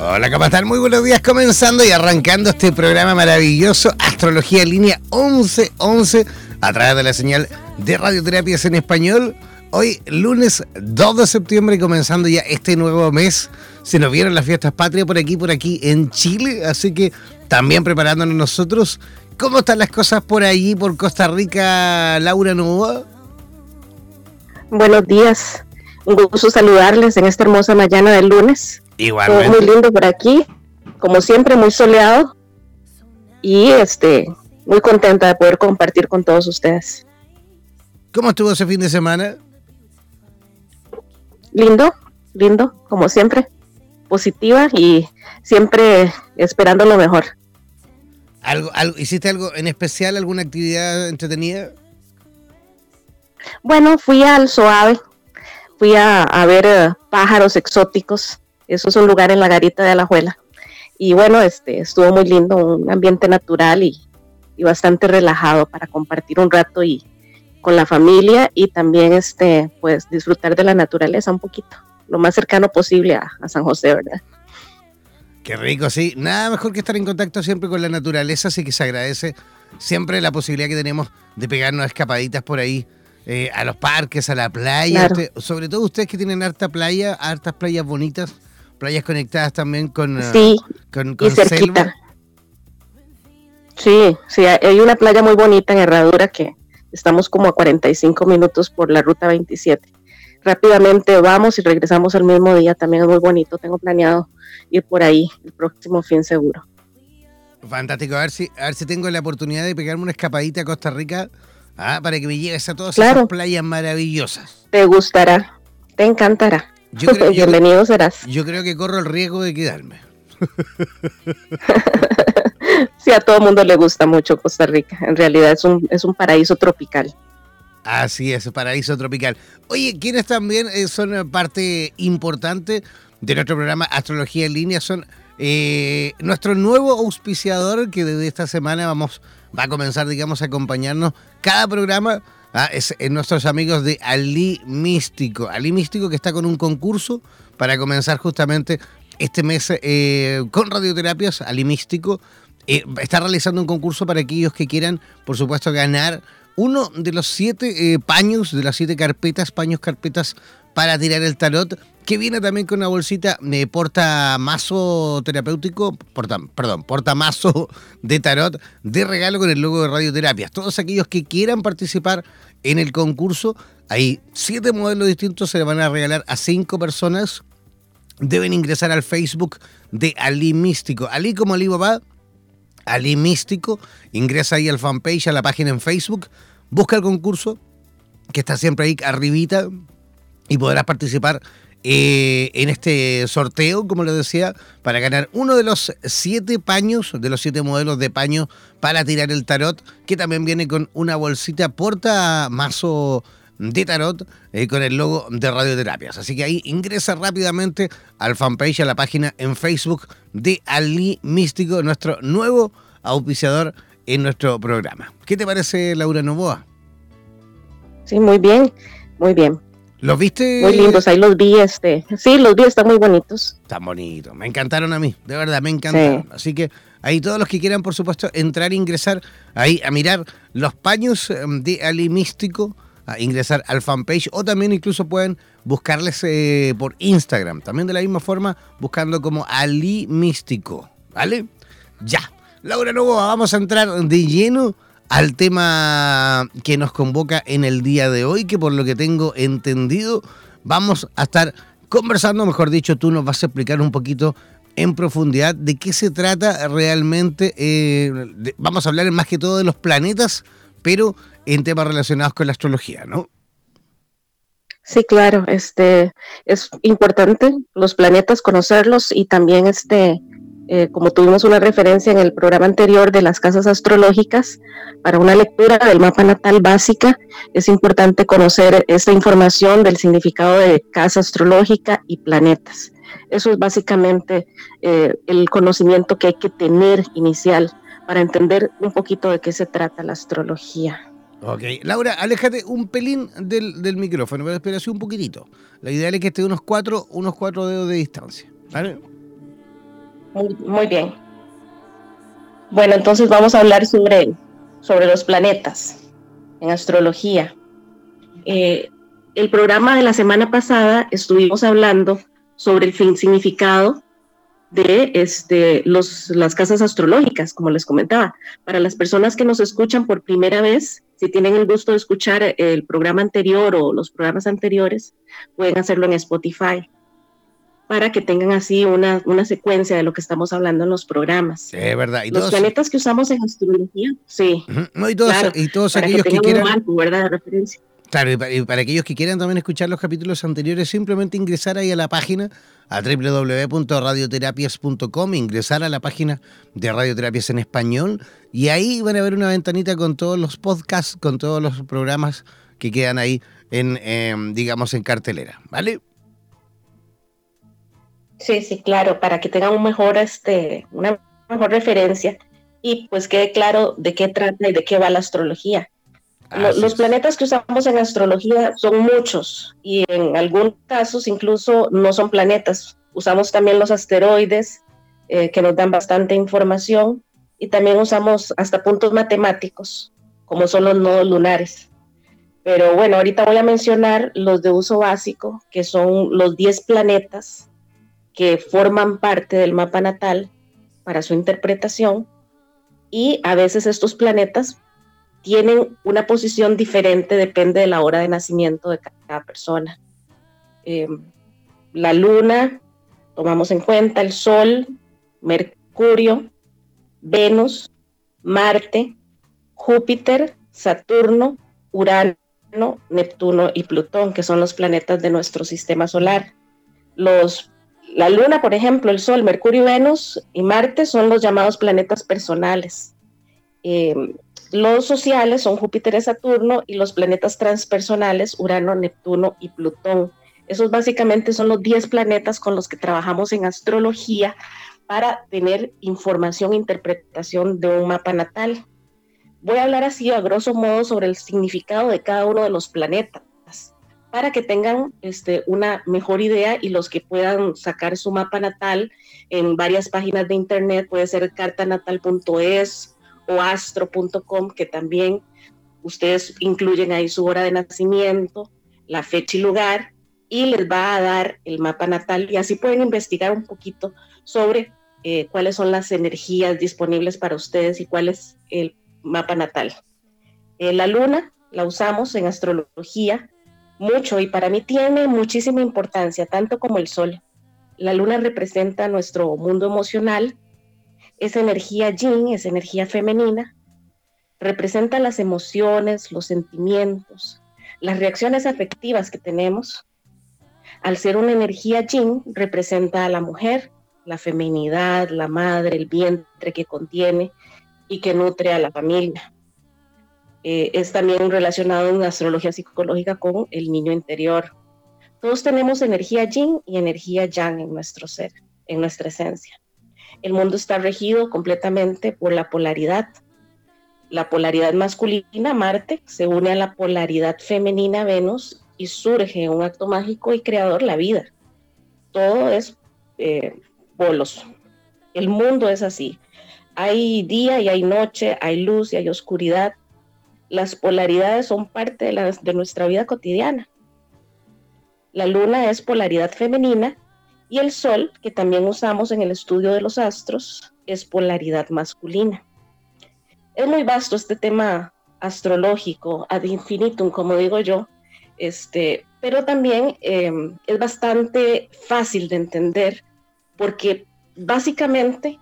Hola, ¿cómo están? Muy buenos días, comenzando y arrancando este programa maravilloso, Astrología Línea 1111, a través de la señal de Radioterapias en Español. Hoy, lunes 2 de septiembre, comenzando ya este nuevo mes. Se nos vieron las fiestas patrias por aquí, por aquí en Chile, así que también preparándonos nosotros. ¿Cómo están las cosas por allí, por Costa Rica, Laura Novoa? Buenos días, un gusto saludarles en esta hermosa mañana del lunes. Igualmente. muy lindo por aquí, como siempre, muy soleado y este, muy contenta de poder compartir con todos ustedes. ¿Cómo estuvo ese fin de semana? Lindo, lindo, como siempre, positiva y siempre esperando lo mejor. ¿Algo, algo, ¿Hiciste algo en especial, alguna actividad entretenida? Bueno, fui al Soave, fui a, ver eh, pájaros exóticos eso es un lugar en la garita de Alajuela. Y bueno, este, estuvo muy lindo, un ambiente natural y, bastante relajado para compartir un rato y con la familia y también este, pues disfrutar de la naturaleza un poquito, lo más cercano posible a, San José, ¿verdad? Qué rico, sí. Nada mejor que estar en contacto siempre con la naturaleza, así que se agradece siempre la posibilidad que tenemos de pegarnos escapaditas por ahí eh, a los parques, a la playa. sobre todo ustedes que tienen harta playa, hartas playas bonitas playas conectadas también con, ah, sí, con, y cerquita. Sí, sí, hay una playa muy bonita en Herradura que estamos como a 45 minutos por la ruta 27. Rápidamente vamos y regresamos el mismo día, también es muy bonito, tengo planeado ir por ahí el próximo fin seguro. Fantástico, a ver si, a ver si tengo la oportunidad de pegarme una escapadita a Costa Rica ah, para que me lleves a todas esas playas maravillosas. Te gustará, te encantará. Yo creo, Bienvenido serás. Yo creo que corro el riesgo de quedarme. sí, a todo mundo le gusta mucho Costa Rica. En realidad es un, es un paraíso tropical. Así es, paraíso tropical. Oye, quienes también eh, son parte importante de nuestro programa Astrología en Línea son eh, nuestro nuevo auspiciador que desde esta semana vamos va a comenzar, digamos, a acompañarnos cada programa Ah, es, nuestros amigos de Ali Místico. Ali Místico que está con un concurso para comenzar justamente este mes eh, con radioterapias. Ali Místico eh, está realizando un concurso para aquellos que quieran, por supuesto, ganar uno de los siete eh, paños, de las siete carpetas, paños, carpetas para tirar el tarot, que viene también con una bolsita de portamazo terapéutico, porta, perdón, portamazo de tarot de regalo con el logo de radioterapias. Todos aquellos que quieran participar en el concurso, hay siete modelos distintos, se le van a regalar a cinco personas. Deben ingresar al Facebook de Ali Místico. Ali como Ali Baba, Ali Místico. Ingresa ahí al fanpage, a la página en Facebook. Busca el concurso, que está siempre ahí arribita, y podrás participar eh, en este sorteo, como les decía, para ganar uno de los siete paños, de los siete modelos de paño para tirar el tarot, que también viene con una bolsita porta mazo de tarot eh, con el logo de radioterapias. Así que ahí ingresa rápidamente al fanpage, a la página en Facebook de Ali Místico, nuestro nuevo auspiciador en nuestro programa. ¿Qué te parece, Laura Novoa? Sí, muy bien, muy bien. ¿Los viste? Muy lindos, ahí los vi, este. Sí, los vi, están muy bonitos. Están bonitos, me encantaron a mí, de verdad, me encantaron. Así que ahí todos los que quieran, por supuesto, entrar e ingresar ahí a mirar los paños em, de Ali Místico, a ingresar al fanpage o también incluso pueden buscarles eh, por Instagram. También de la misma forma, buscando como Ali Místico. ¿Vale? Ya. Laura Novoa, vamos a entrar de lleno al tema que nos convoca en el día de hoy, que por lo que tengo entendido, vamos a estar conversando, mejor dicho, tú nos vas a explicar un poquito en profundidad de qué se trata realmente. Eh, vamos a hablar más que todo de los planetas, pero en temas relacionados con la astrología, ¿no? Sí, claro, este es importante los planetas conocerlos y también este eh, como tuvimos una referencia en el programa anterior de las casas astrológicas, para una lectura del mapa natal básica es importante conocer esta información del significado de casa astrológica y planetas. Eso es básicamente eh, el conocimiento que hay que tener inicial para entender un poquito de qué se trata la astrología. Ok, Laura, aléjate un pelín del, del micrófono, pero espera un poquitito. La idea es que esté unos cuatro, unos cuatro dedos de distancia. ¿Vale? Muy, bien. Bueno, entonces vamos a hablar sobre, sobre los planetas en astrología. Eh, el programa de la semana pasada estuvimos hablando sobre el significado de este, los, las casas astrológicas, como les comentaba. Para las personas que nos escuchan por primera vez, si tienen el gusto de escuchar el programa anterior o los programas anteriores, pueden hacerlo en Spotify para que tengan así una, una secuencia de lo que estamos hablando en los programas. Sí, es verdad. ¿Y los planetas que usamos en astrología, sí. y todos, y todos aquellos que, quieran... ¿verdad? De referencia. Claro, y para, aquellos que quieran también escuchar los capítulos anteriores, simplemente ingresar ahí a la página, a www.radioterapias.com, ingresar a la página de Radioterapias en español, y ahí van a ver una ventanita con todos los podcasts, con todos los programas que quedan ahí en, em, digamos, en cartelera, ¿vale? Sí, sí, claro, para que tengan un mejor, este, una mejor referencia y pues quede claro de qué trata y de qué va la astrología. los planetas que usamos en astrología son muchos y en algunos casos incluso no son planetas. Usamos también los asteroides eh, que nos dan bastante información y también usamos hasta puntos matemáticos como son los nodos lunares. Pero bueno, ahorita voy a mencionar los de uso básico, que son los 10 planetas que forman parte del mapa natal para su interpretación y a veces estos planetas tienen una posición diferente, depende de la hora de nacimiento de cada persona. Em, la luna, tomamos en cuenta el Sol, Mercurio, Venus, Marte, Júpiter, Saturno, Urano, Neptuno y Plutón, que son los planetas de nuestro sistema solar. Los la Luna, por ejemplo, el Sol, Mercurio, Venus y Marte son los llamados planetas personales. Eh, los sociales son Júpiter y Saturno y los planetas transpersonales, Urano, Neptuno y Plutón. Esos básicamente son los 10 planetas con los que trabajamos en astrología para tener información e interpretación de un mapa natal. Voy a hablar así a grosso modo sobre el significado de cada uno de los planetas para que tengan este, una mejor idea y los que puedan sacar su mapa natal en varias páginas de internet, puede ser cartanatal.es o astro.com, que también ustedes incluyen ahí su hora de nacimiento, la fecha y lugar, y les va a dar el mapa natal y así pueden investigar un poquito sobre eh, cuáles son las energías disponibles para ustedes y cuál es el mapa natal. Eh, la luna la usamos en astrología mucho y para mí tiene muchísima importancia, tanto como el sol. La luna representa nuestro mundo emocional, esa energía yin, esa energía femenina, representa las emociones, los sentimientos, las reacciones afectivas que tenemos. Al ser una energía yin, representa a la mujer, la feminidad, la madre, el vientre que contiene y que nutre a la familia. Eh, es también relacionado en astrología psicológica con el niño interior. Todos tenemos energía yin y energía yang en nuestro ser, en nuestra esencia. El mundo está regido completamente por la polaridad. La polaridad masculina, Marte, se une a la polaridad femenina, Venus, y surge un acto mágico y creador, la vida. Todo es eh, polos. El mundo es así. Hay día y hay noche, hay luz y hay oscuridad, las polaridades son parte de, nuestra vida cotidiana. La luna es polaridad femenina y el sol, que también usamos en el estudio de los astros, es polaridad masculina. Es muy vasto este tema astrológico, ad infinitum, como digo yo, este, pero también em, es bastante fácil de entender porque básicamente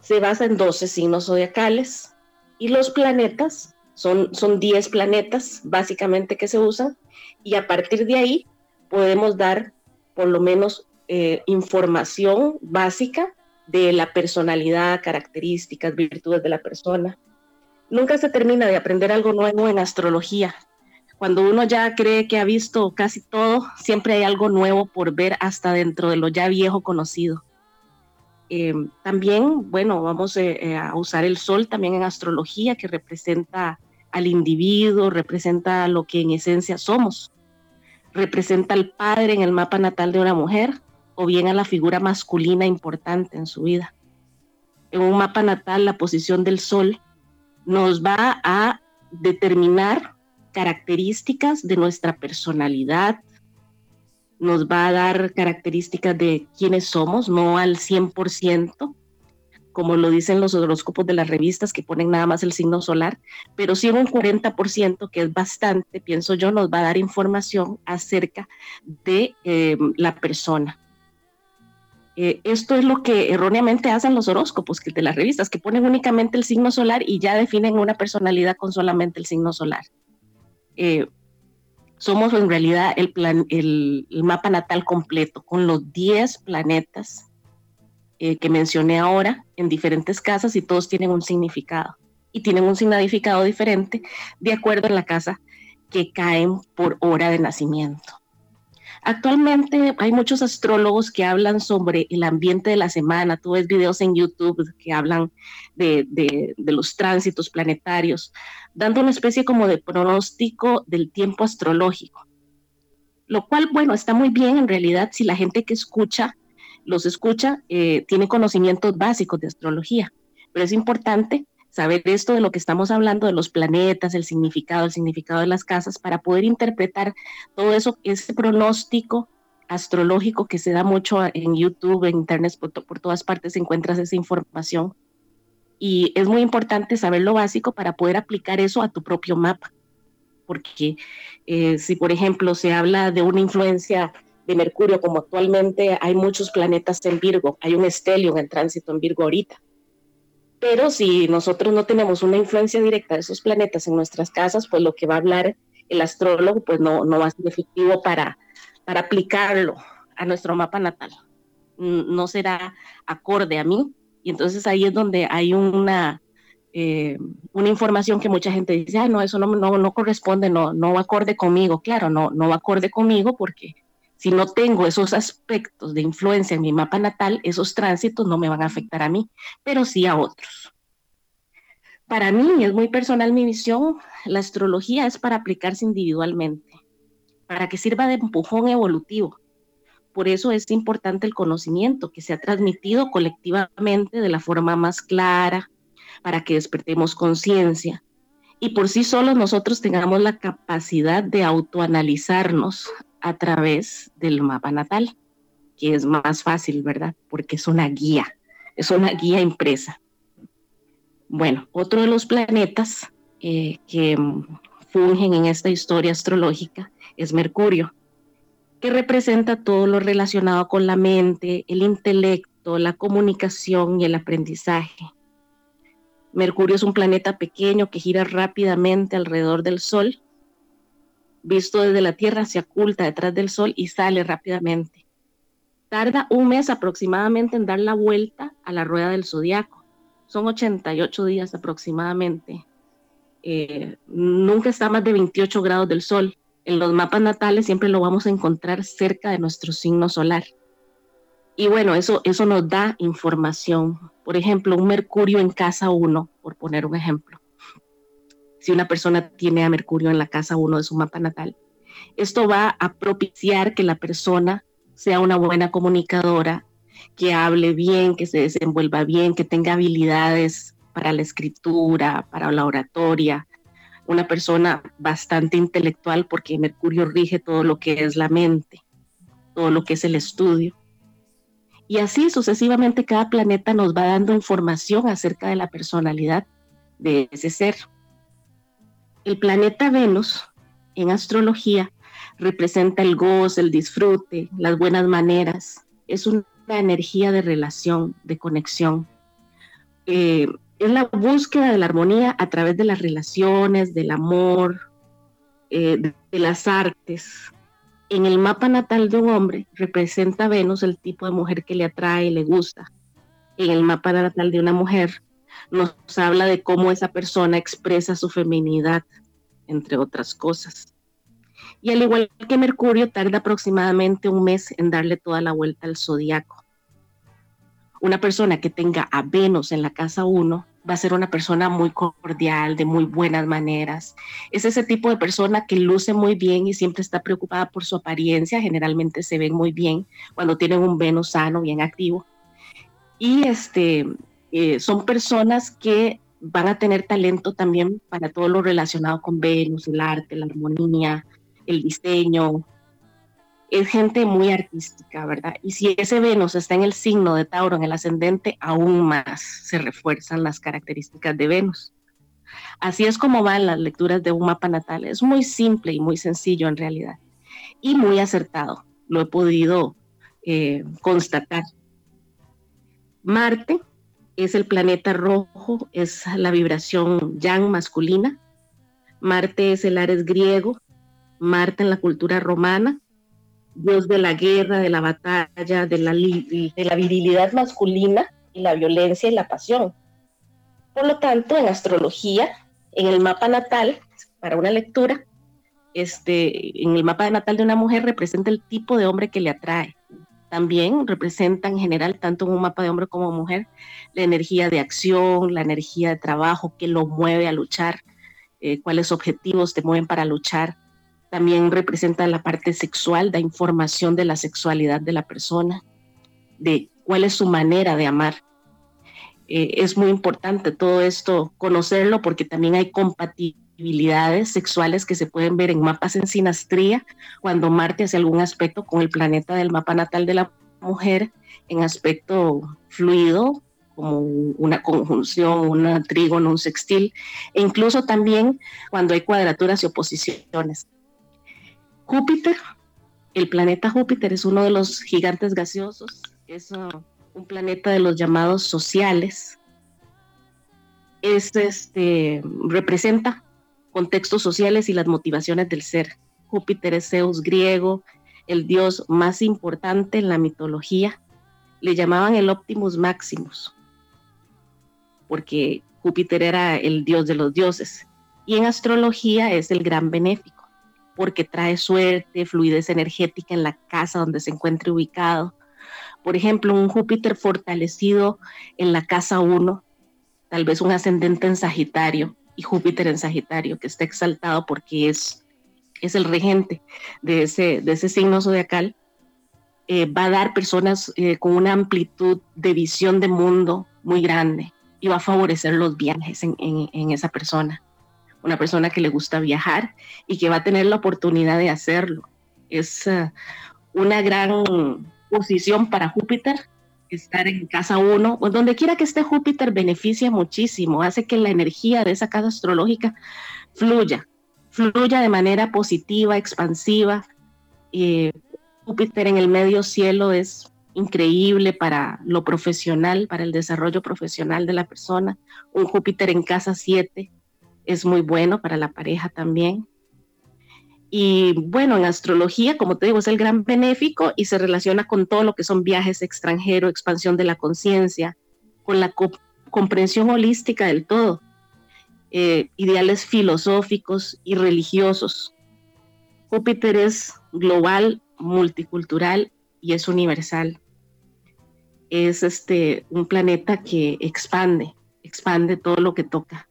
se basa en 12 signos zodiacales y los planetas son, son 10 planetas básicamente que se usan y a partir de ahí podemos dar por lo menos eh, información básica de la personalidad, características, virtudes de la persona. Nunca se termina de aprender algo nuevo en astrología. Cuando uno ya cree que ha visto casi todo, siempre hay algo nuevo por ver hasta dentro de lo ya viejo conocido. Eh, también, bueno, vamos eh, eh, a usar el sol también en astrología, que representa al individuo, representa lo que en esencia somos. Representa al padre en el mapa natal de una mujer o bien a la figura masculina importante en su vida. En un mapa natal, la posición del sol nos va a determinar características de nuestra personalidad, nos va a dar características de quiénes somos, no al 100%, como lo dicen los horóscopos de las revistas que ponen nada más el signo solar, pero sí un 40%, que es bastante, pienso yo, nos va a dar información acerca de eh, la persona. Eh, esto es lo que erróneamente hacen los horóscopos que de las revistas, que ponen únicamente el signo solar y ya definen una personalidad con solamente el signo solar. Eh, somos en realidad el, mapa natal completo, con los 10 planetas eh, que mencioné ahora en diferentes casas y todos tienen un significado. Y tienen un significado diferente de acuerdo a la casa que caen por hora de nacimiento. Actualmente hay muchos astrólogos que hablan sobre el ambiente de la semana. Tú ves videos en YouTube que hablan de, los tránsitos planetarios, dando una especie como de pronóstico del tiempo astrológico. Lo cual, bueno, está muy bien en realidad si la gente que escucha, los escucha, eh, tiene conocimientos básicos de astrología. Pero es importante saber esto de lo que estamos hablando, de los planetas, el significado, el significado de las casas, para poder interpretar todo eso, ese pronóstico astrológico que se da mucho en YouTube, en Internet, por, todas partes encuentras esa información. Y es muy importante saber lo básico para poder aplicar eso a tu propio mapa. Porque eh, si, por ejemplo, se habla de una influencia de Mercurio, como actualmente hay muchos planetas en Virgo, hay un estelio en tránsito en Virgo ahorita, pero si nosotros no tenemos una influencia directa de esos planetas en nuestras casas, pues lo que va a hablar el astrólogo pues no, no va a ser efectivo para, para aplicarlo a nuestro mapa natal. No será acorde a mí. Y entonces ahí es donde hay una, eh, una información que mucha gente dice, ah, no, eso no, no, no corresponde, no, no va acorde conmigo. Claro, no, no va acorde conmigo porque si no tengo esos aspectos de influencia en mi mapa natal, esos tránsitos no me van a afectar a mí, pero sí a otros. Para mí es muy personal mi visión, la astrología es para aplicarse individualmente, para que sirva de empujón evolutivo. Por eso es importante el conocimiento que se ha transmitido colectivamente de la forma más clara, para que despertemos conciencia y por sí solos nosotros tengamos la capacidad de autoanalizarnos a través del mapa natal, que es más fácil, ¿verdad? Porque es una guía, es una guía impresa. Bueno, otro de los planetas eh, que fungen en esta historia astrológica es Mercurio, que representa todo lo relacionado con la mente, el intelecto, la comunicación y el aprendizaje. Mercurio es un planeta pequeño que gira rápidamente alrededor del Sol visto desde la Tierra, se oculta detrás del Sol y sale rápidamente. Tarda un mes aproximadamente en dar la vuelta a la rueda del zodiaco. Son 88 días aproximadamente. Eh, nunca está más de 28 grados del Sol. En los mapas natales siempre lo vamos a encontrar cerca de nuestro signo solar. Y bueno, eso, eso nos da información. Por ejemplo, un Mercurio en casa 1, por poner un ejemplo si una persona tiene a Mercurio en la casa 1 de su mapa natal. Esto va a propiciar que la persona sea una buena comunicadora, que hable bien, que se desenvuelva bien, que tenga habilidades para la escritura, para la oratoria, una persona bastante intelectual porque Mercurio rige todo lo que es la mente, todo lo que es el estudio. Y así sucesivamente cada planeta nos va dando información acerca de la personalidad de ese ser. El planeta Venus en astrología representa el gozo, el disfrute, las buenas maneras. Es una energía de relación, de conexión. Eh, es la búsqueda de la armonía a través de las relaciones, del amor, eh, de, las artes. En el mapa natal de un hombre representa Venus el tipo de mujer que le atrae, le gusta. En el mapa natal de una mujer nos habla de cómo esa persona expresa su feminidad, entre otras cosas. Y al igual que Mercurio, tarda aproximadamente un mes en darle toda la vuelta al zodiaco una persona que tenga a Venus en la casa 1 va a ser una persona muy cordial, de muy buenas maneras. Es ese tipo de persona que luce muy bien y siempre está preocupada por su apariencia. Generalmente se ven muy bien cuando tienen un Venus sano, bien activo. Y este, eh, son personas que van a tener talento también para todo lo relacionado con Venus, el arte, la armonía, el diseño, es gente muy artística, ¿verdad? Y si ese Venus está en el signo de Tauro, en el ascendente, aún más se refuerzan las características de Venus. Así es como van las lecturas de un mapa natal. Es muy simple y muy sencillo en realidad. Y muy acertado. Lo he podido eh, constatar. Marte es el planeta rojo, es la vibración yang masculina. Marte es el Ares griego. Marte en la cultura romana dios de la guerra, de la batalla, de la, de la virilidad masculina y la violencia y la pasión. Por lo tanto, en astrología, en el mapa natal, para una lectura, este, en el mapa natal de una mujer representa el tipo de hombre que le atrae. También representa en general, tanto en un mapa de hombre como mujer, la energía de acción, la energía de trabajo que lo mueve a luchar, eh, cuáles objetivos te mueven para luchar, también representa la parte sexual, da información de la sexualidad de la persona, de cuál es su manera de amar. Eh, es muy importante todo esto conocerlo porque también hay compatibilidades sexuales que se pueden ver en mapas en sinastría cuando Marte hace algún aspecto con el planeta del mapa natal de la mujer en aspecto fluido como una conjunción, un trígono, un sextil, e incluso también cuando hay cuadraturas y oposiciones. Júpiter, el planeta Júpiter es uno de los gigantes gaseosos, es uh, un planeta de los llamados sociales. Es, este, representa contextos sociales y las motivaciones del ser. Júpiter es Zeus griego, el dios más importante en la mitología. Le llamaban el Optimus Maximus, porque Júpiter era el dios de los dioses. Y en astrología es el gran benéfico porque trae suerte, fluidez energética en la casa donde se encuentre ubicado. Por ejemplo, un Júpiter fortalecido en la casa 1, tal vez un ascendente en Sagitario y Júpiter en Sagitario, que está exaltado porque es, es el regente de ese, de ese signo zodiacal, eh, va a dar personas eh, con una amplitud de visión de mundo muy grande y va a favorecer los viajes en esa persona una persona que le gusta viajar y que va a tener la oportunidad de hacerlo. Es eh, una gran posición para Júpiter estar en casa 1, o donde quiera que esté Júpiter beneficia muchísimo, hace que la energía de esa casa astrológica fluya, fluya de manera positiva, expansiva. Júpiter en el medio cielo es increíble para lo profesional, para el desarrollo profesional de la persona. Un Júpiter en casa 7 es muy bueno para la pareja también. Y bueno, en astrología, como te digo, es el gran benéfico y se relaciona con todo lo que son viajes extranjeros, expansión de la conciencia, con la comprensión holística del todo, eh, ideales filosóficos y religiosos. Júpiter es global, multicultural y es universal. Es este, un planeta que expande, expande todo lo que toca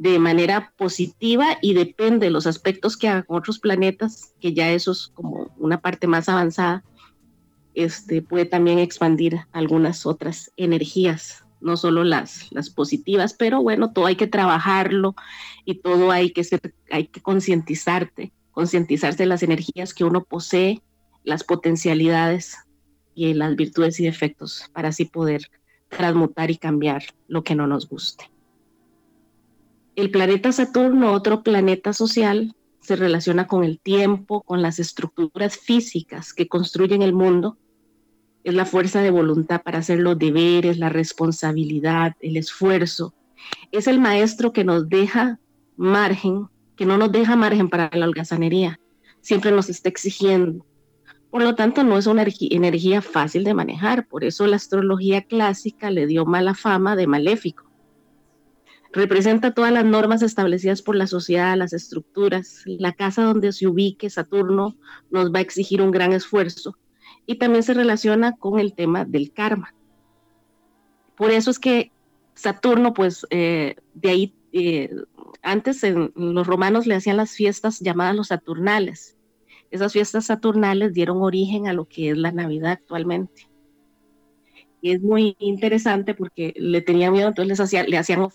de manera positiva y depende de los aspectos que hagan otros planetas, que ya eso es como una parte más avanzada, este, puede también expandir algunas otras energías no solo las, las positivas, pero bueno, todo hay que trabajarlo y todo hay que ser, hay que concientizarte, concientizarse de las energías que uno posee, las potencialidades y las virtudes y defectos para así poder transmutar y cambiar lo que no nos guste. El planeta Saturno, otro planeta social, se relaciona con el tiempo, con las estructuras físicas que construyen el mundo. Es la fuerza de voluntad para hacer los deberes, la responsabilidad, el esfuerzo. Es el maestro que nos deja margen, que no nos deja margen para la holgazanería. Siempre nos está exigiendo. Por lo tanto, no es una energía fácil de manejar. Por eso la astrología clásica le dio mala fama de maléfico representa todas las normas establecidas por la sociedad, las estructuras. La casa donde se ubique Saturno nos va a exigir un gran esfuerzo y también se relaciona con el tema del karma. Por eso es que Saturno, pues eh, de ahí, eh, antes los romanos le hacían las fiestas llamadas los Saturnales. Esas fiestas Saturnales dieron origen a lo que es la Navidad actualmente. Y es muy interesante porque le tenían miedo, entonces les hacía, le hacían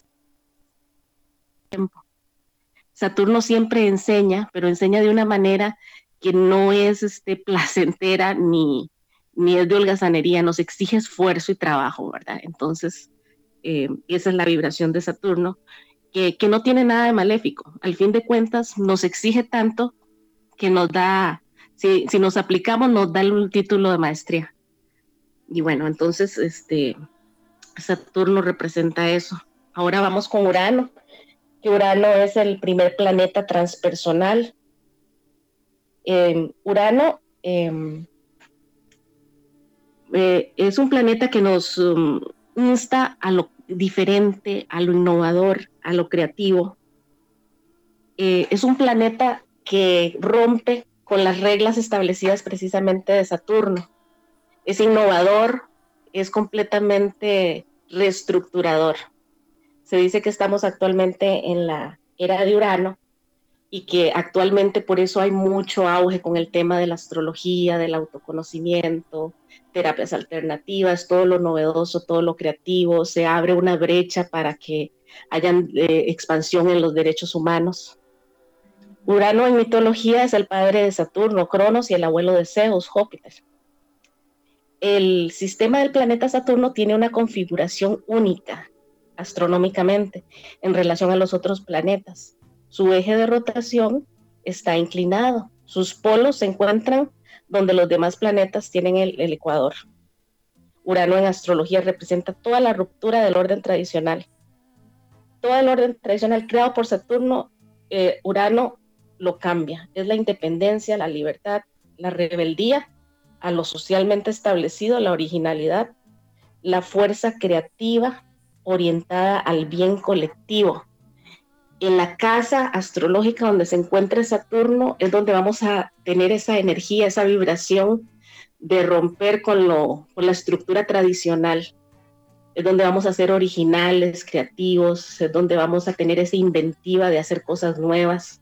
Saturno siempre enseña, pero enseña de una manera que no es este, placentera ni, ni es de holgazanería, nos exige esfuerzo y trabajo, ¿verdad? Entonces, eh, esa es la vibración de Saturno, que, que, no tiene nada de maléfico. Al fin de cuentas, nos exige tanto que nos da, si, si nos aplicamos, nos da un título de maestría. Y bueno, entonces, este, Saturno representa eso. Ahora vamos con Urano. Urano es el primer planeta transpersonal. Em, Urano em, eh, es un planeta que nos um, insta a lo diferente, a lo innovador, a lo creativo. Eh, es un planeta que rompe con las reglas establecidas precisamente de Saturno. Es innovador, es completamente reestructurador se dice que estamos actualmente en la era de Urano y que actualmente por eso hay mucho auge con el tema de la astrología, del autoconocimiento, terapias alternativas, todo lo novedoso, todo lo creativo, se abre una brecha para que haya eh, expansión en los derechos humanos. Urano en mitología es el padre de Saturno, Cronos y el abuelo de Zeus, Júpiter. El sistema del planeta Saturno tiene una configuración única astronómicamente en relación a los otros planetas. Su eje de rotación está inclinado. Sus polos se encuentran donde los demás planetas tienen el, ecuador. Urano en astrología representa toda la ruptura del orden tradicional. Todo el orden tradicional creado por Saturno, eh, Urano lo cambia. Es la independencia, la libertad, la rebeldía a lo socialmente establecido, la originalidad, la fuerza creativa, orientada al bien colectivo. En la casa astrológica donde se encuentra Saturno es donde vamos a tener esa energía, esa vibración de romper con, lo, con la estructura tradicional. Es donde vamos a ser originales, creativos, es donde vamos a tener esa inventiva de hacer cosas nuevas.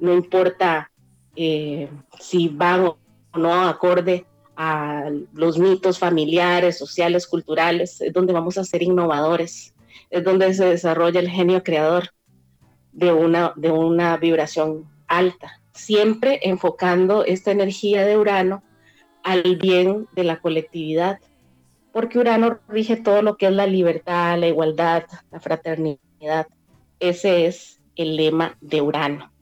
No importa eh, si van o no acorde a los mitos familiares, sociales, culturales, es donde vamos a ser innovadores, es donde se desarrolla el genio creador de una, de una vibración alta, siempre enfocando esta energía de Urano al bien de la colectividad, porque Urano rige todo lo que es la libertad, la igualdad, la fraternidad. Ese es el lema de Urano.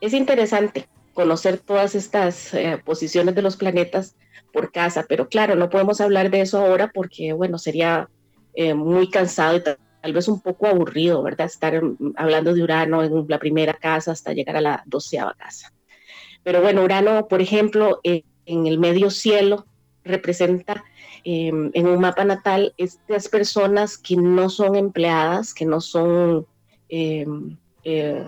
Es interesante conocer todas estas eh, posiciones de los planetas por casa, pero claro, no podemos hablar de eso ahora porque, bueno, sería eh, muy cansado y tal vez un poco aburrido, ¿verdad? Estar hablando de Urano en la primera casa hasta llegar a la doceava casa. Pero bueno, Urano, por ejemplo, en el medio cielo representa em, en un mapa natal estas personas que no son empleadas, que no son em, eh,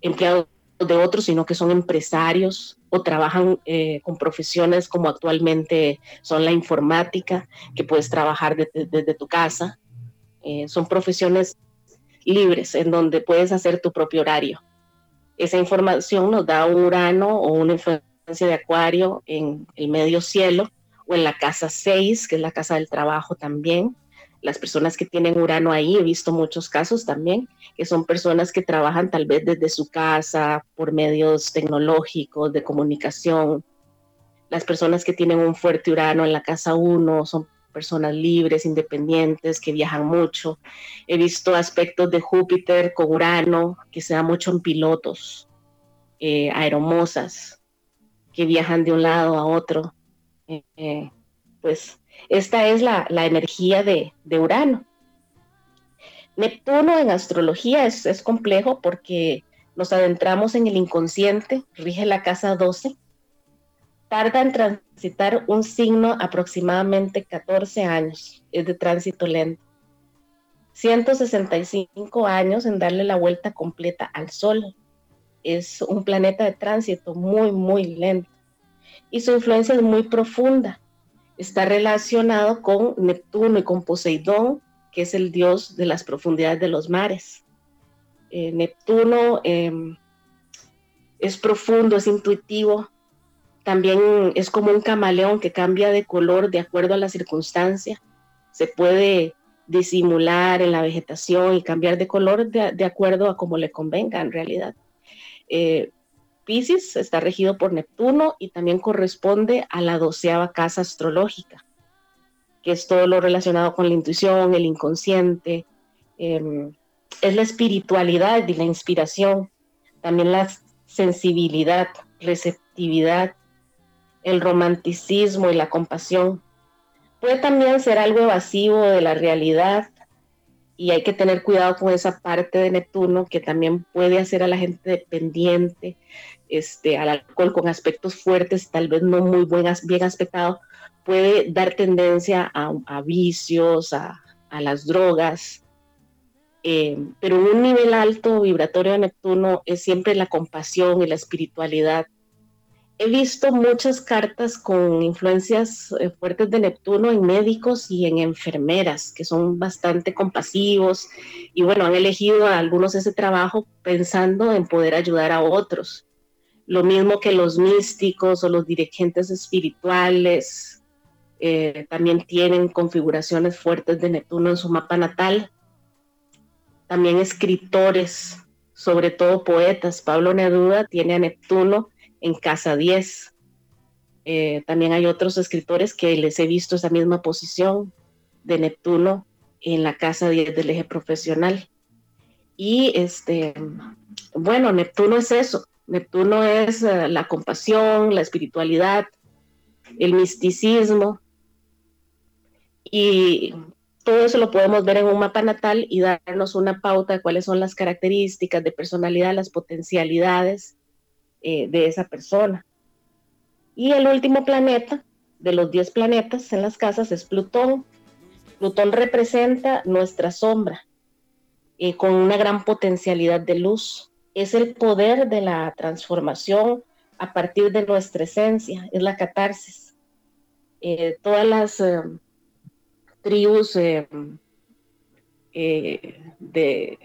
empleados de otros, sino que son empresarios o trabajan eh, con profesiones como actualmente son la informática, que puedes trabajar desde tu casa. Eh, son profesiones libres en donde puedes hacer tu propio horario. Esa información nos da un Urano o una influencia de Acuario en el medio cielo. o en la casa 6, que es la casa del trabajo también. Las personas que tienen Urano ahí, he visto muchos casos también, que son personas que trabajan tal vez desde su casa, por medios tecnológicos, de comunicación. Las personas que tienen un fuerte Urano en la casa 1 son personas libres, independientes, que viajan mucho. He visto aspectos de Júpiter con Urano, que se da mucho en pilotos, eh, aeromosas, que viajan de un lado a otro. Eh, eh, pues esta es la, energía de, Urano. Neptuno en astrología es, complejo porque nos adentramos en el inconsciente, rige la casa 12 tarda en transitar un signo aproximadamente 14 años, es de tránsito lento. 165 años en darle la vuelta completa al Sol. Es un planeta de tránsito muy, muy lento. Y su influencia es muy profunda. Está relacionado con Neptuno y con Poseidón, que es el dios de las profundidades de los mares. Eh, Neptuno em, es profundo, es intuitivo, también es como un camaleón que cambia de color de acuerdo a la circunstancia. Se puede disimular en la vegetación y cambiar de color de, acuerdo a como le convenga en realidad. Eh, Pisces está regido por Neptuno y también corresponde a la doceava casa astrológica, que es todo lo relacionado con la intuición, el inconsciente, em, es la espiritualidad y la inspiración, también la sensibilidad, receptividad, el romanticismo y la compasión. Puede también ser algo evasivo de la realidad y hay que tener cuidado con esa parte de Neptuno que también puede hacer a la gente dependiente este, al alcohol con aspectos fuertes, tal vez no muy bien aspectado, puede dar tendencia a, vicios, a, las drogas. Eh, pero un nivel alto vibratorio de Neptuno es siempre la compasión y la espiritualidad he visto muchas cartas con influencias eh, fuertes de Neptuno en médicos y en enfermeras, que son bastante compasivos y bueno, han elegido a algunos ese trabajo pensando en poder ayudar a otros. Lo mismo que los místicos o los dirigentes espirituales eh, también tienen configuraciones fuertes de Neptuno en su mapa natal. También escritores, sobre todo poetas. Pablo Neruda tiene a Neptuno en Casa 10. Eh, también hay otros escritores que les he visto esa misma posición de Neptuno en la Casa 10 del eje profesional. Y este, bueno, Neptuno es eso. Neptuno es eh, la compasión, la espiritualidad, el misticismo. Y todo eso lo podemos ver en un mapa natal y darnos una pauta de cuáles son las características de personalidad, las potencialidades eh, de esa persona. Y el último planeta de los 10 planetas en las casas es Plutón. Plutón representa nuestra sombra eh, con una gran potencialidad de luz. Es el poder de la transformación a partir de nuestra esencia, es la catarsis. Eh, todas las tribus de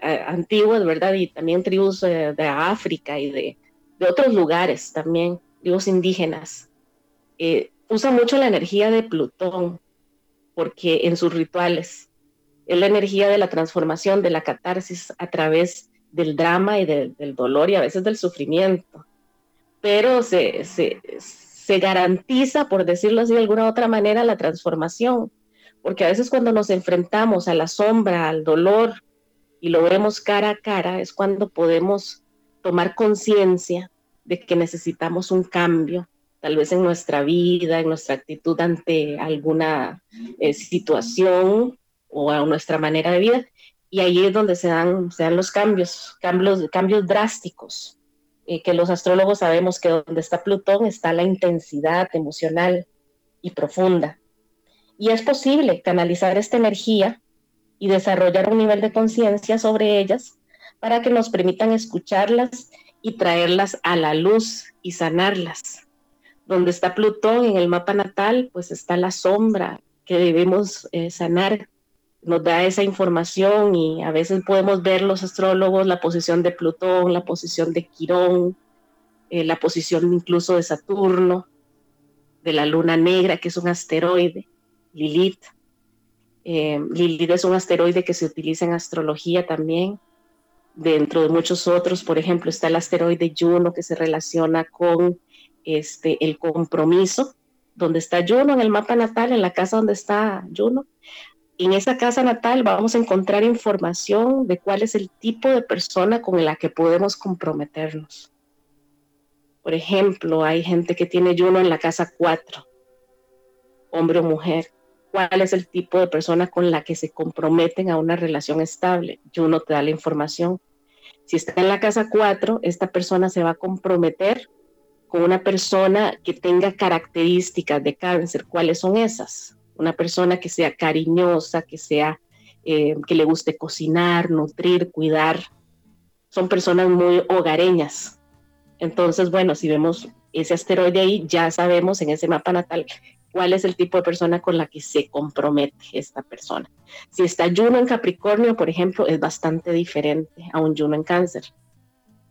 antiguas, ¿verdad? Y también tribus de África y de de otros lugares también, los indígenas, eh, usa mucho la energía de Plutón, porque en sus rituales es la energía de la transformación, de la catarsis a través del drama y del dolor y a veces del sufrimiento. Pero se, se, se garantiza, por decirlo así de alguna otra manera, la transformación, porque a veces cuando nos enfrentamos a la sombra, al dolor, y lo vemos cara a cara, es cuando podemos tomar conciencia de que necesitamos un cambio, tal vez en nuestra vida, en nuestra actitud ante alguna eh, situación o a nuestra manera de vida. Y ahí es donde se dan, se dan los cambios, cambios, cambios drásticos, eh, que los astrólogos sabemos que donde está Plutón está la intensidad emocional y profunda. Y es posible canalizar esta energía y desarrollar un nivel de conciencia sobre ellas para que nos permitan escucharlas y traerlas a la luz y sanarlas. Donde está Plutón en el mapa natal, pues está la sombra que debemos eh, sanar. Nos da esa información y a veces podemos ver los astrólogos la posición de Plutón, la posición de Quirón, eh, la posición incluso de Saturno, de la luna negra, que es un asteroide, Lilith. Eh, Lilith es un asteroide que se utiliza en astrología también. Dentro de muchos otros, por ejemplo, está el asteroide Juno que se relaciona con este, el compromiso, donde está Juno en el mapa natal, en la casa donde está Juno. En esa casa natal vamos a encontrar información de cuál es el tipo de persona con la que podemos comprometernos. Por ejemplo, hay gente que tiene Juno en la casa 4, hombre o mujer. ¿Cuál es el tipo de persona con la que se comprometen a una relación estable? Juno te da la información. Si está en la casa 4, esta persona se va a comprometer con una persona que tenga características de cáncer. ¿Cuáles son esas? Una persona que sea cariñosa, que sea eh, que le guste cocinar, nutrir, cuidar. Son personas muy hogareñas, entonces, bueno, si vemos ese asteroide ahí, ya sabemos en ese mapa natal cuál es el tipo de persona con la que se compromete esta persona. Si está Juno en Capricornio, por ejemplo, es bastante diferente a un Juno en Cáncer.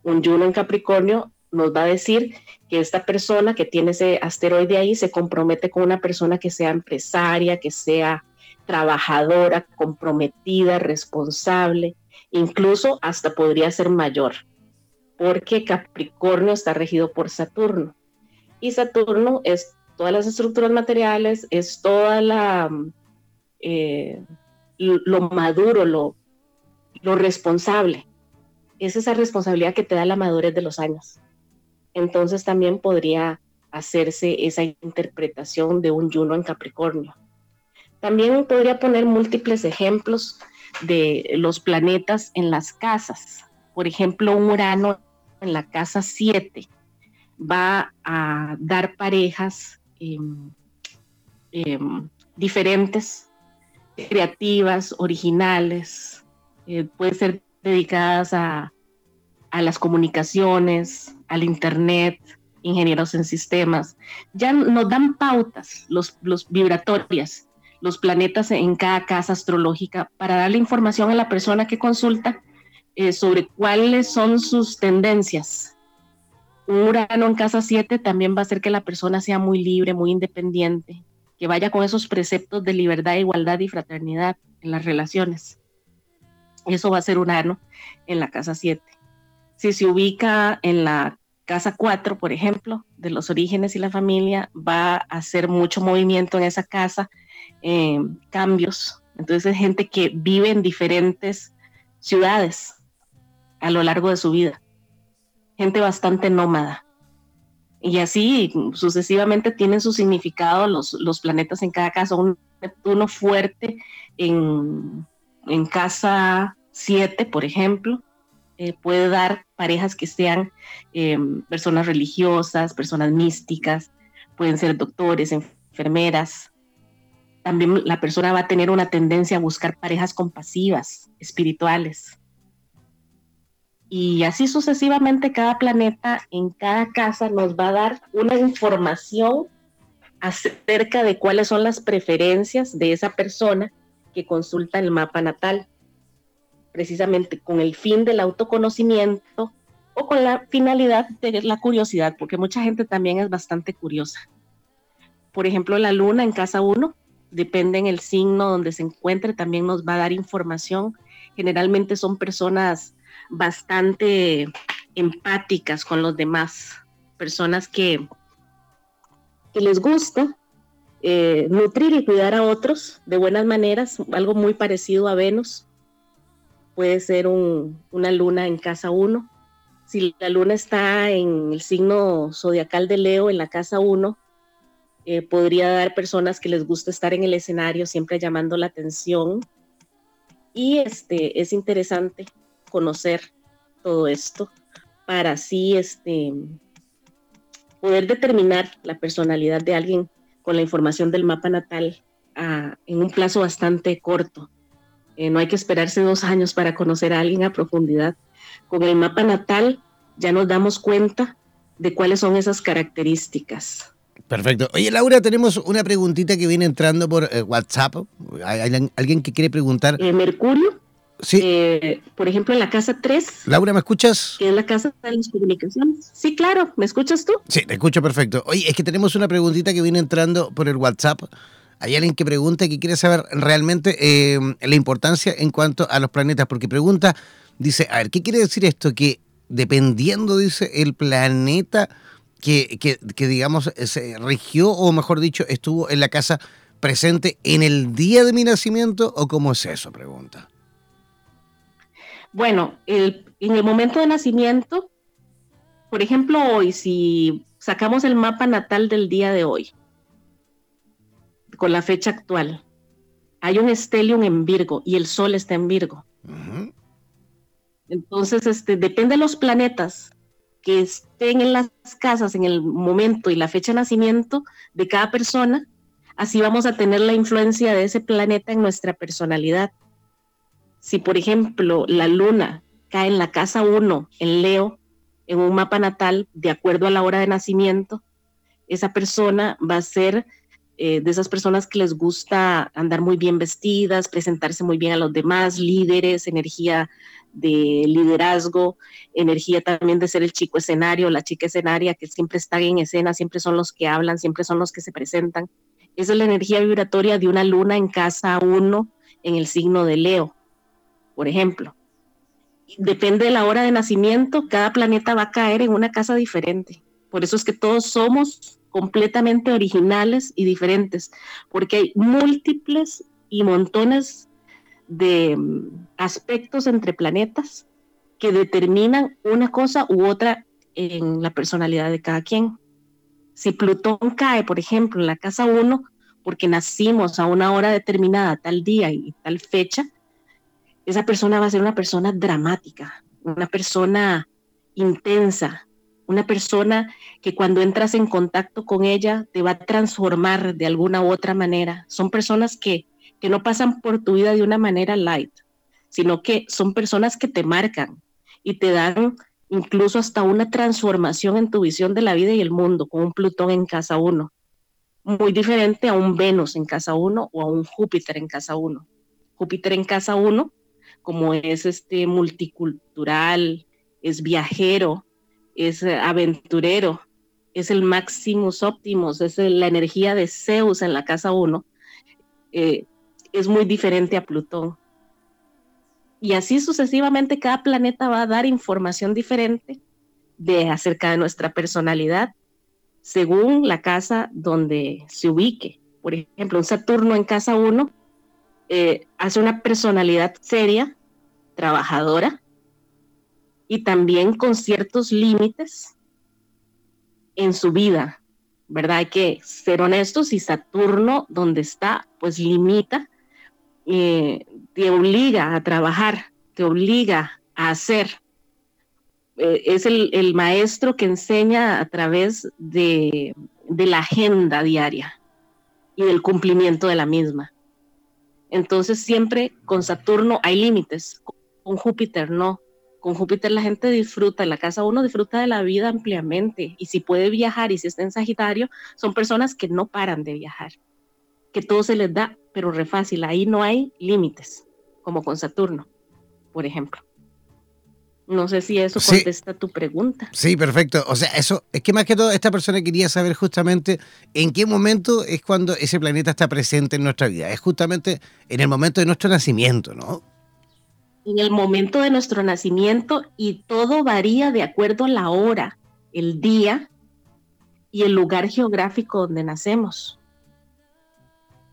Un Juno en Capricornio nos va a decir que esta persona que tiene ese asteroide ahí se compromete con una persona que sea empresaria, que sea trabajadora, comprometida, responsable, incluso hasta podría ser mayor porque Capricornio está regido por Saturno. Y Saturno es todas las estructuras materiales, es toda la eh, lo maduro, lo, lo responsable. Es esa responsabilidad que te da la madurez de los años. Entonces también podría hacerse esa interpretación de un Juno en Capricornio. También podría poner múltiples ejemplos de los planetas en las casas. Por ejemplo, un Urano en la casa 7 va a dar parejas em, em, diferentes, creativas, originales, eh, pueden ser dedicadas a, las comunicaciones, al Internet, ingenieros en sistemas. Ya nos dan pautas, los, los vibratorias, los planetas en cada casa astrológica para darle información a la persona que consulta eh, sobre cuáles son sus tendencias. Urano en casa 7 también va a hacer que la persona sea muy libre, muy independiente, que vaya con esos preceptos de libertad, igualdad y fraternidad en las relaciones. Eso va a ser Urano en la casa 7. Si se ubica en la casa 4, por ejemplo, de los orígenes y la familia, va a hacer mucho movimiento en esa casa, eh, cambios. Entonces, gente que vive en diferentes ciudades, a lo largo de su vida. Gente bastante nómada. Y así sucesivamente tienen su significado los, los planetas en cada caso. Un Neptuno fuerte en, en casa 7, por ejemplo, eh, puede dar parejas que sean eh, personas religiosas, personas místicas, pueden ser doctores, enfermeras. También la persona va a tener una tendencia a buscar parejas compasivas, espirituales y así sucesivamente cada planeta en cada casa nos va a dar una información acerca de cuáles son las preferencias de esa persona que consulta el mapa natal, precisamente con el fin del autoconocimiento o con la finalidad de la curiosidad, porque mucha gente también es bastante curiosa. Por ejemplo, la luna en casa 1, depende en el signo donde se encuentre, también nos va a dar información. Generalmente son personas bastante empáticas con los demás, personas que, les gusta eh, nutrir y cuidar a otros de buenas maneras, algo muy parecido a Venus. Puede ser una luna en casa 1. Si la luna está en el signo zodiacal de Leo, en la casa 1, eh, podría dar personas que les gusta estar en el escenario, siempre llamando la atención. Y este, es interesante conocer todo esto para así este, poder determinar la personalidad de alguien con la información del mapa natal ah, en un plazo bastante corto. Eh, no hay que esperarse dos años para conocer a alguien a profundidad. Con el mapa natal ya nos damos cuenta de cuáles son esas características. Perfecto. Oye, Laura, tenemos una preguntita que viene entrando por eh, WhatsApp. ¿Hay, alguien que quiere preguntar? Eh, Mercurio Sí. Eh, por ejemplo, en la casa 3. Laura, ¿me escuchas? Que es la casa de las comunicaciones. Sí, claro. ¿Me escuchas tú? Sí, te escucho perfecto. Oye, es que tenemos una preguntita que viene entrando por el WhatsApp. Hay alguien que pregunta que quiere saber realmente eh, la importancia en cuanto a los planetas, porque pregunta, dice, a ver, ¿qué quiere decir esto? Que dependiendo, dice, el planeta que, que, que digamos, se rigió, o mejor dicho, estuvo en la casa presente en el día de mi nacimiento, o cómo es eso? Pregunta. Bueno, en el momento de nacimiento, por ejemplo, hoy, si sacamos el mapa natal del día de hoy, con la fecha actual, hay un estelium en Virgo y el Sol está en Virgo. Entonces, este, depende de los planetas que estén en las casas en el momento y la fecha de nacimiento de cada persona, así vamos a tener la influencia de ese planeta en nuestra personalidad. Si, por ejemplo, la luna cae en la casa 1, en Leo, en un mapa natal, de acuerdo a la hora de nacimiento, esa persona va a ser eh, de esas personas que les gusta andar muy bien vestidas, presentarse muy bien a los demás, líderes, energía de liderazgo, energía también de ser el chico escenario, la chica escenaria, que siempre están en escena, siempre son los que hablan, siempre son los que se presentan. Esa es la energía vibratoria de una luna en casa 1 en el signo de Leo por ejemplo. Depende de la hora de nacimiento, cada planeta va a caer en una casa diferente. Por eso es que todos somos completamente originales y diferentes, porque hay múltiples y montones de mm, aspectos entre planetas que determinan una cosa u otra en la personalidad de cada quien. Si Plutón cae, por ejemplo, en la casa 1, porque nacimos a una hora determinada, tal día y tal fecha, esa persona va a ser una persona dramática, una persona intensa, una persona que cuando entras en contacto con ella te va a transformar de alguna u otra manera. Son personas que, que no pasan por tu vida de una manera light, sino que son personas que te marcan y te dan incluso hasta una transformación en tu visión de la vida y el mundo, con un Plutón en casa 1, muy diferente a un Venus en casa 1 o a un Júpiter en casa 1. Júpiter en casa 1 como es este multicultural, es viajero, es eh, aventurero, es el Maximus Optimus, es la energía de Zeus en la casa 1, eh, es muy diferente a Plutón. Y así sucesivamente cada planeta va a dar información diferente de acerca de nuestra personalidad según la casa donde se ubique. Por ejemplo, un Saturno en casa 1 eh, hace una personalidad seria, trabajadora y también con ciertos límites en su vida, ¿verdad? Hay que ser honestos y Saturno, donde está, pues limita, eh, te obliga a trabajar, te obliga a hacer. Eh, es el, maestro que enseña a través de la agenda diaria y del cumplimiento de la misma. Entonces siempre con Saturno hay límites, con Júpiter no. Con Júpiter la gente disfruta, en la casa uno disfruta de la vida ampliamente y si puede viajar y si está en Sagitario, son personas que no paran de viajar, que todo se les da, pero re fácil, ahí no hay límites, como con Saturno, por ejemplo. No sé si eso contesta tu pregunta. Sí, perfecto. O sea, eso es que más que todo esta persona quería saber justamente en qué momento es cuando ese planeta está presente en nuestra vida. Es justamente en el momento de nuestro nacimiento, ¿no? En el momento de nuestro nacimiento y todo varía de acuerdo a la hora, el día y el lugar geográfico donde nacemos.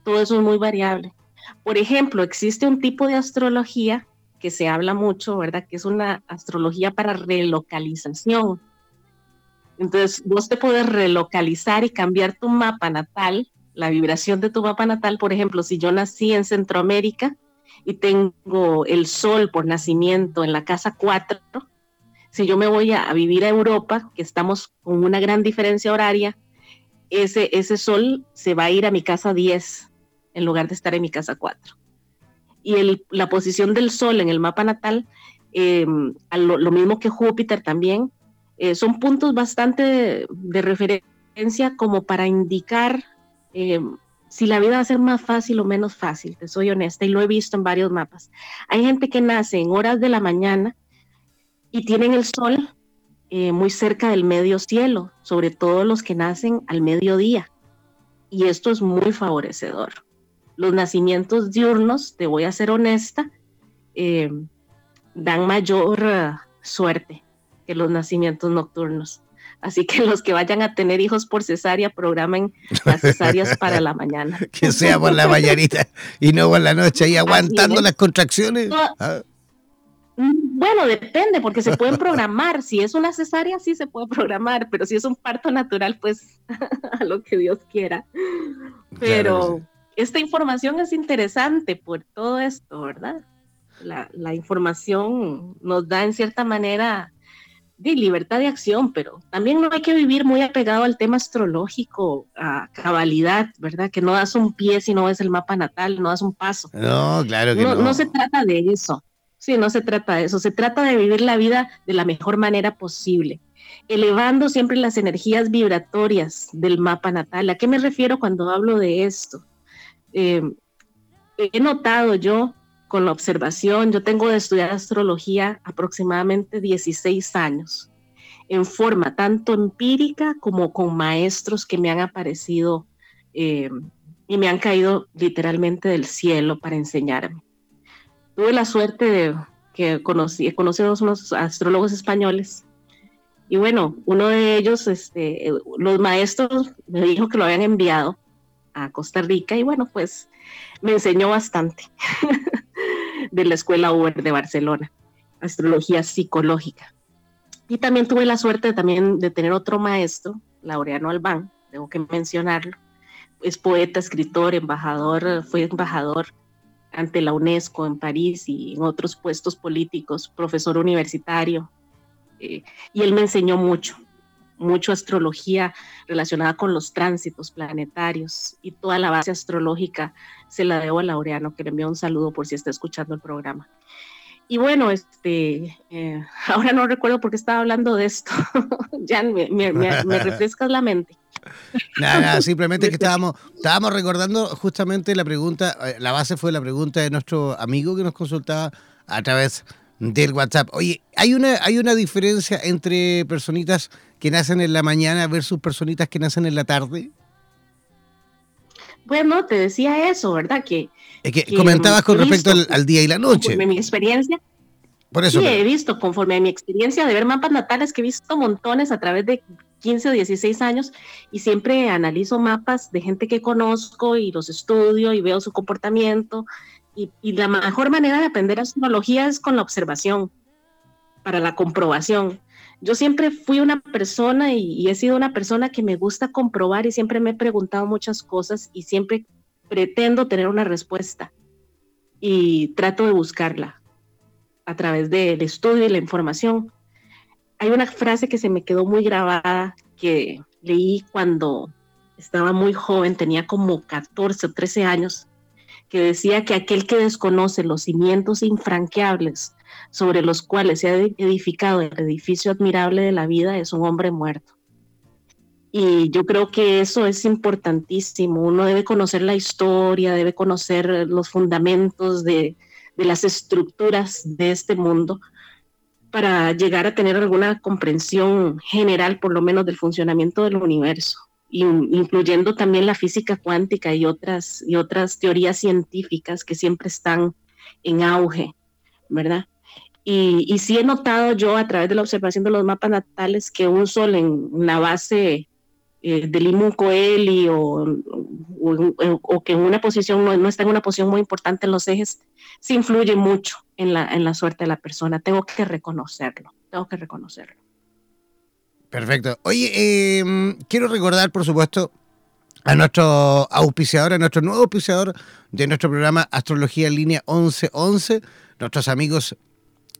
Todo eso es muy variable. Por ejemplo, existe un tipo de astrología que se habla mucho, ¿verdad? Que es una astrología para relocalización. Entonces, vos te puedes relocalizar y cambiar tu mapa natal, la vibración de tu mapa natal. Por ejemplo, si yo nací en Centroamérica y tengo el sol por nacimiento en la casa 4, si yo me voy a, vivir a Europa, que estamos con una gran diferencia horaria, ese, ese sol se va a ir a mi casa 10 en lugar de estar en mi casa 4 y la posición del Sol en el mapa natal, eh, lo, mismo que Júpiter también, eh, son puntos bastante de, referencia como para indicar eh, si la vida va a ser más fácil o menos fácil, te soy honesta, y lo he visto en varios mapas. Hay gente que nace en horas de la mañana y tienen el sol eh, muy cerca del medio cielo, sobre todo los que nacen al mediodía. Y esto es muy favorecedor. Los nacimientos diurnos, te voy a ser honesta, eh, dan mayor uh, suerte que los nacimientos nocturnos. Así que los que vayan a tener hijos por cesárea, programen las cesáreas para la mañana. que sea por la mañanita y no por la noche, ahí aguantando las contracciones. Ah. Mm, bueno, depende, porque se pueden programar. Si es una cesárea, sí se puede programar, pero si es un parto natural, pues a lo que Dios quiera. Pero esta información es interesante por todo esto, ¿verdad? La, la información nos da en cierta manera de libertad de acción, pero también no hay que vivir muy apegado al tema astrológico, a cabalidad, ¿verdad? Que no das un pie si no ves el mapa natal, no das un paso. No, claro que no. No, se trata de eso. Sí, no se trata de eso. Se trata de vivir la vida de la mejor manera posible, elevando siempre las energías vibratorias del mapa natal. ¿A qué me refiero cuando hablo de esto? Eh, he notado yo con la observación. Yo tengo de estudiar astrología aproximadamente 16 años, en forma tanto empírica como con maestros que me han aparecido eh, y me han caído literalmente del cielo para enseñarme. Tuve la suerte de que conocí, he conocido a unos astrólogos españoles y bueno, uno de ellos, este, los maestros me dijo que lo habían enviado a Costa Rica y bueno, pues me enseñó bastante. de la Escuela Uber de Barcelona, astrología psicológica. Y también tuve la suerte también de tener otro maestro, Laureano Albán, tengo que mencionarlo. Es poeta, escritor, embajador, fue embajador ante la UNESCO en París y en otros puestos políticos, profesor universitario. Eh, y él me enseñó mucho, mucho astrología relacionada con los tránsitos planetarios y toda la base astrológica se la debo a Laureano, que le envío un saludo por si está escuchando el programa. Y bueno, este, eh, ahora no recuerdo por qué estaba hablando de esto. ya me, me, refrescas la mente. Nada, simplemente que estábamos, estábamos recordando justamente la pregunta, eh, la base fue la pregunta de nuestro amigo que nos consultaba a través del WhatsApp. Oye, ¿hay una, hay una diferencia entre personitas que nacen en la mañana versus personitas que nacen en la tarde? Bueno, te decía eso, ¿verdad? Que, es que, comentabas con respecto al, día y la noche. Conforme mi experiencia. Por eso. Sí, he visto, conforme a mi experiencia de ver mapas natales, que he visto montones a través de 15 o 16 años y siempre analizo mapas de gente que conozco y los estudio y veo su comportamiento. Y, y la mejor manera de aprender astrología es con la observación, para la comprobación yo siempre fui una persona y, he sido una persona que me gusta comprobar y siempre me he preguntado muchas cosas y siempre pretendo tener una respuesta y trato de buscarla a través del estudio y la información. Hay una frase que se me quedó muy grabada que leí cuando estaba muy joven, tenía como 14 o 13 años, que decía que aquel que desconoce los cimientos infranqueables sobre los cuales se ha edificado el edificio admirable de la vida es un hombre muerto. Y yo creo que eso es importantísimo. Uno debe conocer la historia, debe conocer los fundamentos de, las estructuras de este mundo para llegar a tener alguna comprensión general, por lo menos, del funcionamiento del universo, incluyendo también la física cuántica y otras, y otras teorías científicas que siempre están en auge, ¿verdad? Y, sí he notado yo a través de la observación de los mapas natales que un sol en la base eh, del Imun Coeli o, o, que en una posición no, está en una posición muy importante en los ejes, sí influye mucho en la, en la suerte de la persona. Tengo que reconocerlo, tengo que reconocerlo. Perfecto. Oye, em, quiero recordar, por supuesto, a nuestro auspiciador, a nuestro nuevo auspiciador de nuestro programa Astrología Línea 1111, nuestros amigos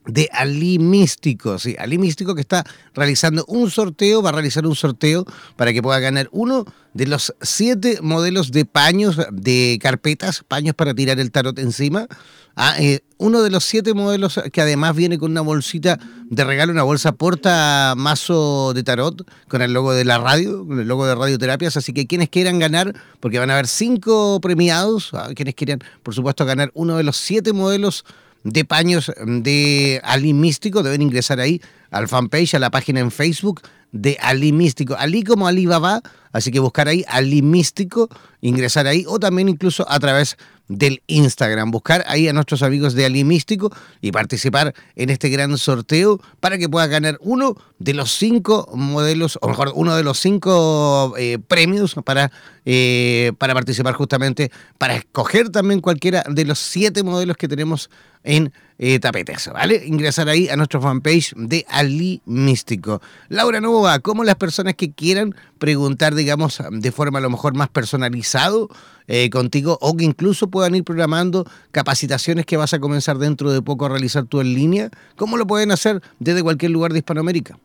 de Ali Místico, sí, Ali Místico que está realizando un sorteo, va a realizar un sorteo para que pueda ganar uno de los siete modelos de paños, de carpetas, paños para tirar el tarot encima. Ah, eh, uno de los siete modelos que además viene con una bolsita de regalo, una bolsa porta mazo de tarot con el logo de la radio, con el logo de radioterapias. Así que quienes quieran ganar, porque van a haber cinco premiados, ah, quienes quieran, por supuesto, ganar uno de los siete modelos de paños de Ali Místico, deben ingresar ahí al fanpage, a la página en Facebook de Ali Místico. Ali como Alibaba, así que buscar ahí Ali Místico, ingresar ahí o también incluso a través del Instagram. Buscar ahí a nuestros amigos de Ali Místico y participar en este gran sorteo para que pueda ganar uno de los cinco modelos, o mejor, uno de los cinco eh, premios para, eh, para participar justamente, para escoger también cualquiera de los siete modelos que tenemos en eh, tapetes, ¿vale? Ingresar ahí a nuestro fanpage de Ali Místico. Laura Nova, ¿cómo las personas que quieran preguntar, digamos, de forma a lo mejor más personalizado eh, contigo o que incluso puedan ir programando capacitaciones que vas a comenzar dentro de poco a realizar tú en línea, ¿cómo lo pueden hacer desde cualquier lugar de Hispanoamérica?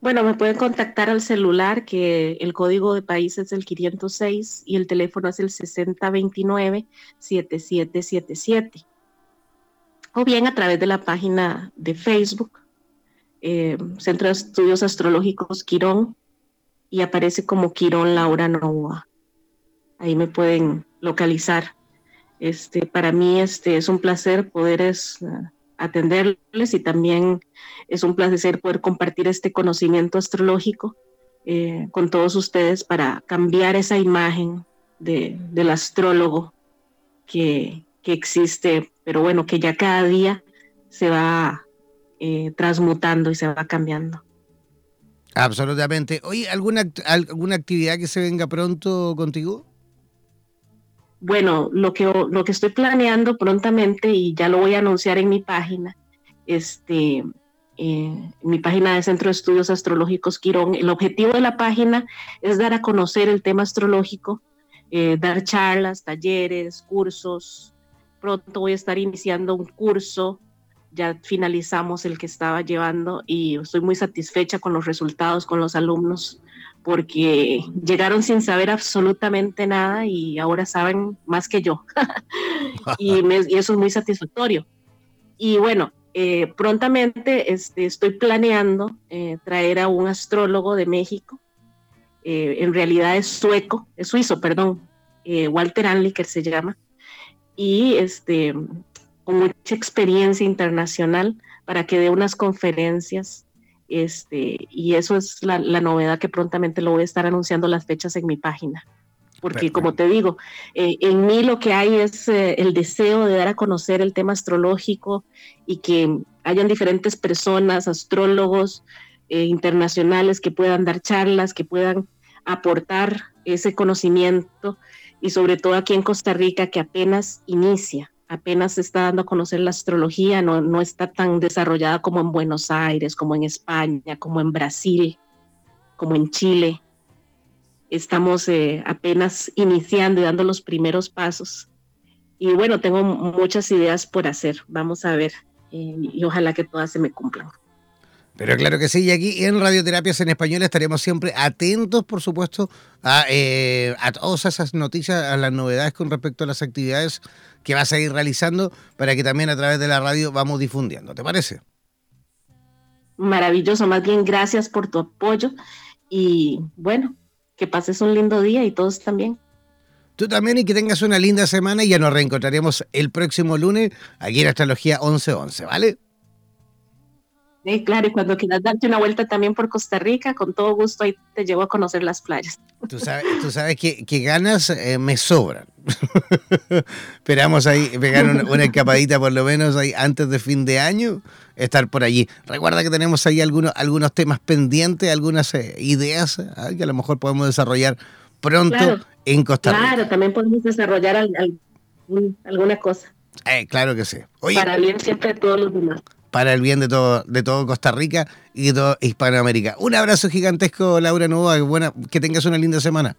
Bueno, me pueden contactar al celular, que el código de país es el 506 y el teléfono es el 6029-7777 o bien a través de la página de Facebook, eh, Centro de Estudios Astrológicos Quirón, y aparece como Quirón Laura Nova. Ahí me pueden localizar. Este, para mí este, es un placer poder atenderles y también es un placer poder compartir este conocimiento astrológico eh, con todos ustedes para cambiar esa imagen de, del astrólogo que, que existe pero bueno, que ya cada día se va eh, transmutando y se va cambiando. Absolutamente. Oye, ¿alguna, ¿alguna actividad que se venga pronto contigo? Bueno, lo que, lo que estoy planeando prontamente y ya lo voy a anunciar en mi página, este, eh, mi página de Centro de Estudios Astrológicos Quirón. El objetivo de la página es dar a conocer el tema astrológico, eh, dar charlas, talleres, cursos, pronto voy a estar iniciando un curso, ya finalizamos el que estaba llevando y estoy muy satisfecha con los resultados, con los alumnos, porque llegaron sin saber absolutamente nada y ahora saben más que yo. y, eso es muy satisfactorio. Y bueno, eh, prontamente este, estoy planeando eh, traer a un astrólogo de México, eh, en realidad es sueco, es suizo, perdón, Walter Anliker se llama, y este, con mucha experiencia internacional para que dé unas conferencias. Este, y eso es la, novedad que prontamente lo voy a estar anunciando las fechas en mi página. Porque como te digo, eh, en mí lo que hay es eh, el deseo de dar a conocer el tema astrológico y que hayan diferentes personas, astrólogos eh, internacionales que puedan dar charlas, que puedan aportar ese conocimiento y sobre todo aquí en Costa Rica que apenas inicia, apenas se está dando a conocer la astrología, no, no está tan desarrollada como en Buenos Aires, como en España, como en Brasil, como en Chile. Estamos eh, apenas iniciando y dando los primeros pasos. Y bueno, tengo muchas ideas por hacer. Vamos a ver eh, y ojalá que todas se me cumplan. Pero claro que sí, y aquí en Radioterapias en Español estaremos siempre atentos, por supuesto, a, eh, a todas esas noticias, a las novedades con respecto a las actividades que vas a ir realizando para que también a través de la radio vamos difundiendo. ¿Te parece? Maravilloso, más bien gracias por tu apoyo y bueno, que pases un lindo día y todos también. Tú también y que tengas una linda semana y ya nos reencontraremos el próximo lunes aquí en Astrología 1111, ¿vale? Sí, claro, y cuando quieras darte una vuelta también por Costa Rica, con todo gusto ahí te llevo a conocer las playas. Tú sabes, tú sabes que, ganas eh, me sobran. Esperamos ahí pegar una, escapadita por lo menos ahí antes de fin de año, estar por allí. Recuerda que tenemos ahí algunos, algunos temas pendientes, algunas eh, ideas ah, que a lo mejor podemos desarrollar pronto en Costa Rica. Claro, también podemos desarrollar alguna cosa. Eh, claro que sí. Para bien siempre de todos los demás para el bien de todo, de todo Costa Rica y de toda Hispanoamérica. Un abrazo gigantesco, Laura Nova, buena, que tengas una linda semana.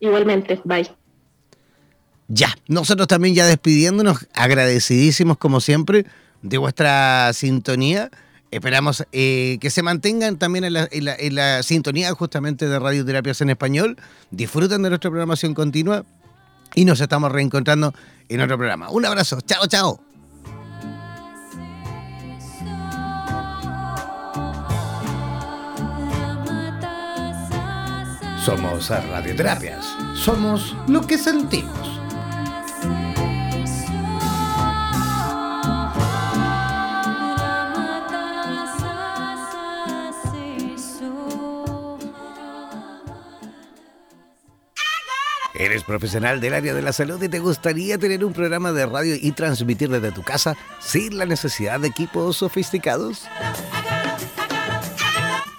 Igualmente, bye. Ya, nosotros también ya despidiéndonos, agradecidísimos como siempre de vuestra sintonía. Esperamos eh, que se mantengan también en la, en la sintonía justamente de Radioterapias en Español. Disfruten de nuestra programación continua y nos estamos reencontrando en otro programa. Un abrazo, chao, chao. Somos Radioterapias. Somos lo que sentimos. ¿Eres profesional del área de la salud y te gustaría tener un programa de radio y transmitir desde tu casa sin la necesidad de equipos sofisticados?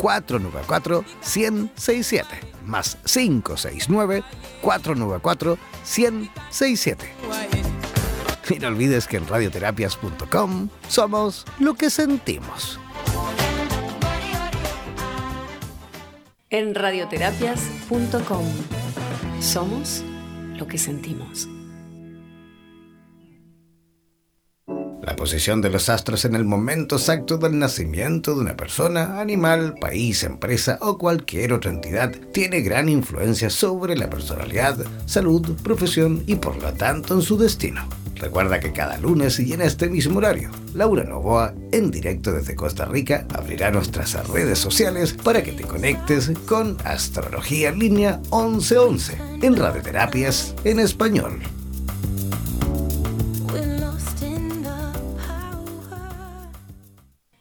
494 1067 más 569 494 1067. Y no olvides que en radioterapias.com somos lo que sentimos. En radioterapias.com somos lo que sentimos. La posición de los astros en el momento exacto del nacimiento de una persona, animal, país, empresa o cualquier otra entidad tiene gran influencia sobre la personalidad, salud, profesión y por lo tanto en su destino. Recuerda que cada lunes y en este mismo horario, Laura Novoa, en directo desde Costa Rica, abrirá nuestras redes sociales para que te conectes con Astrología Línea 1111 en Radioterapias en Español.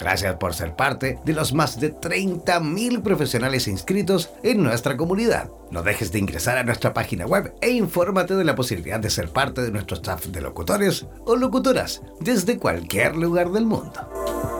Gracias por ser parte de los más de 30.000 profesionales inscritos en nuestra comunidad. No dejes de ingresar a nuestra página web e infórmate de la posibilidad de ser parte de nuestro staff de locutores o locutoras desde cualquier lugar del mundo.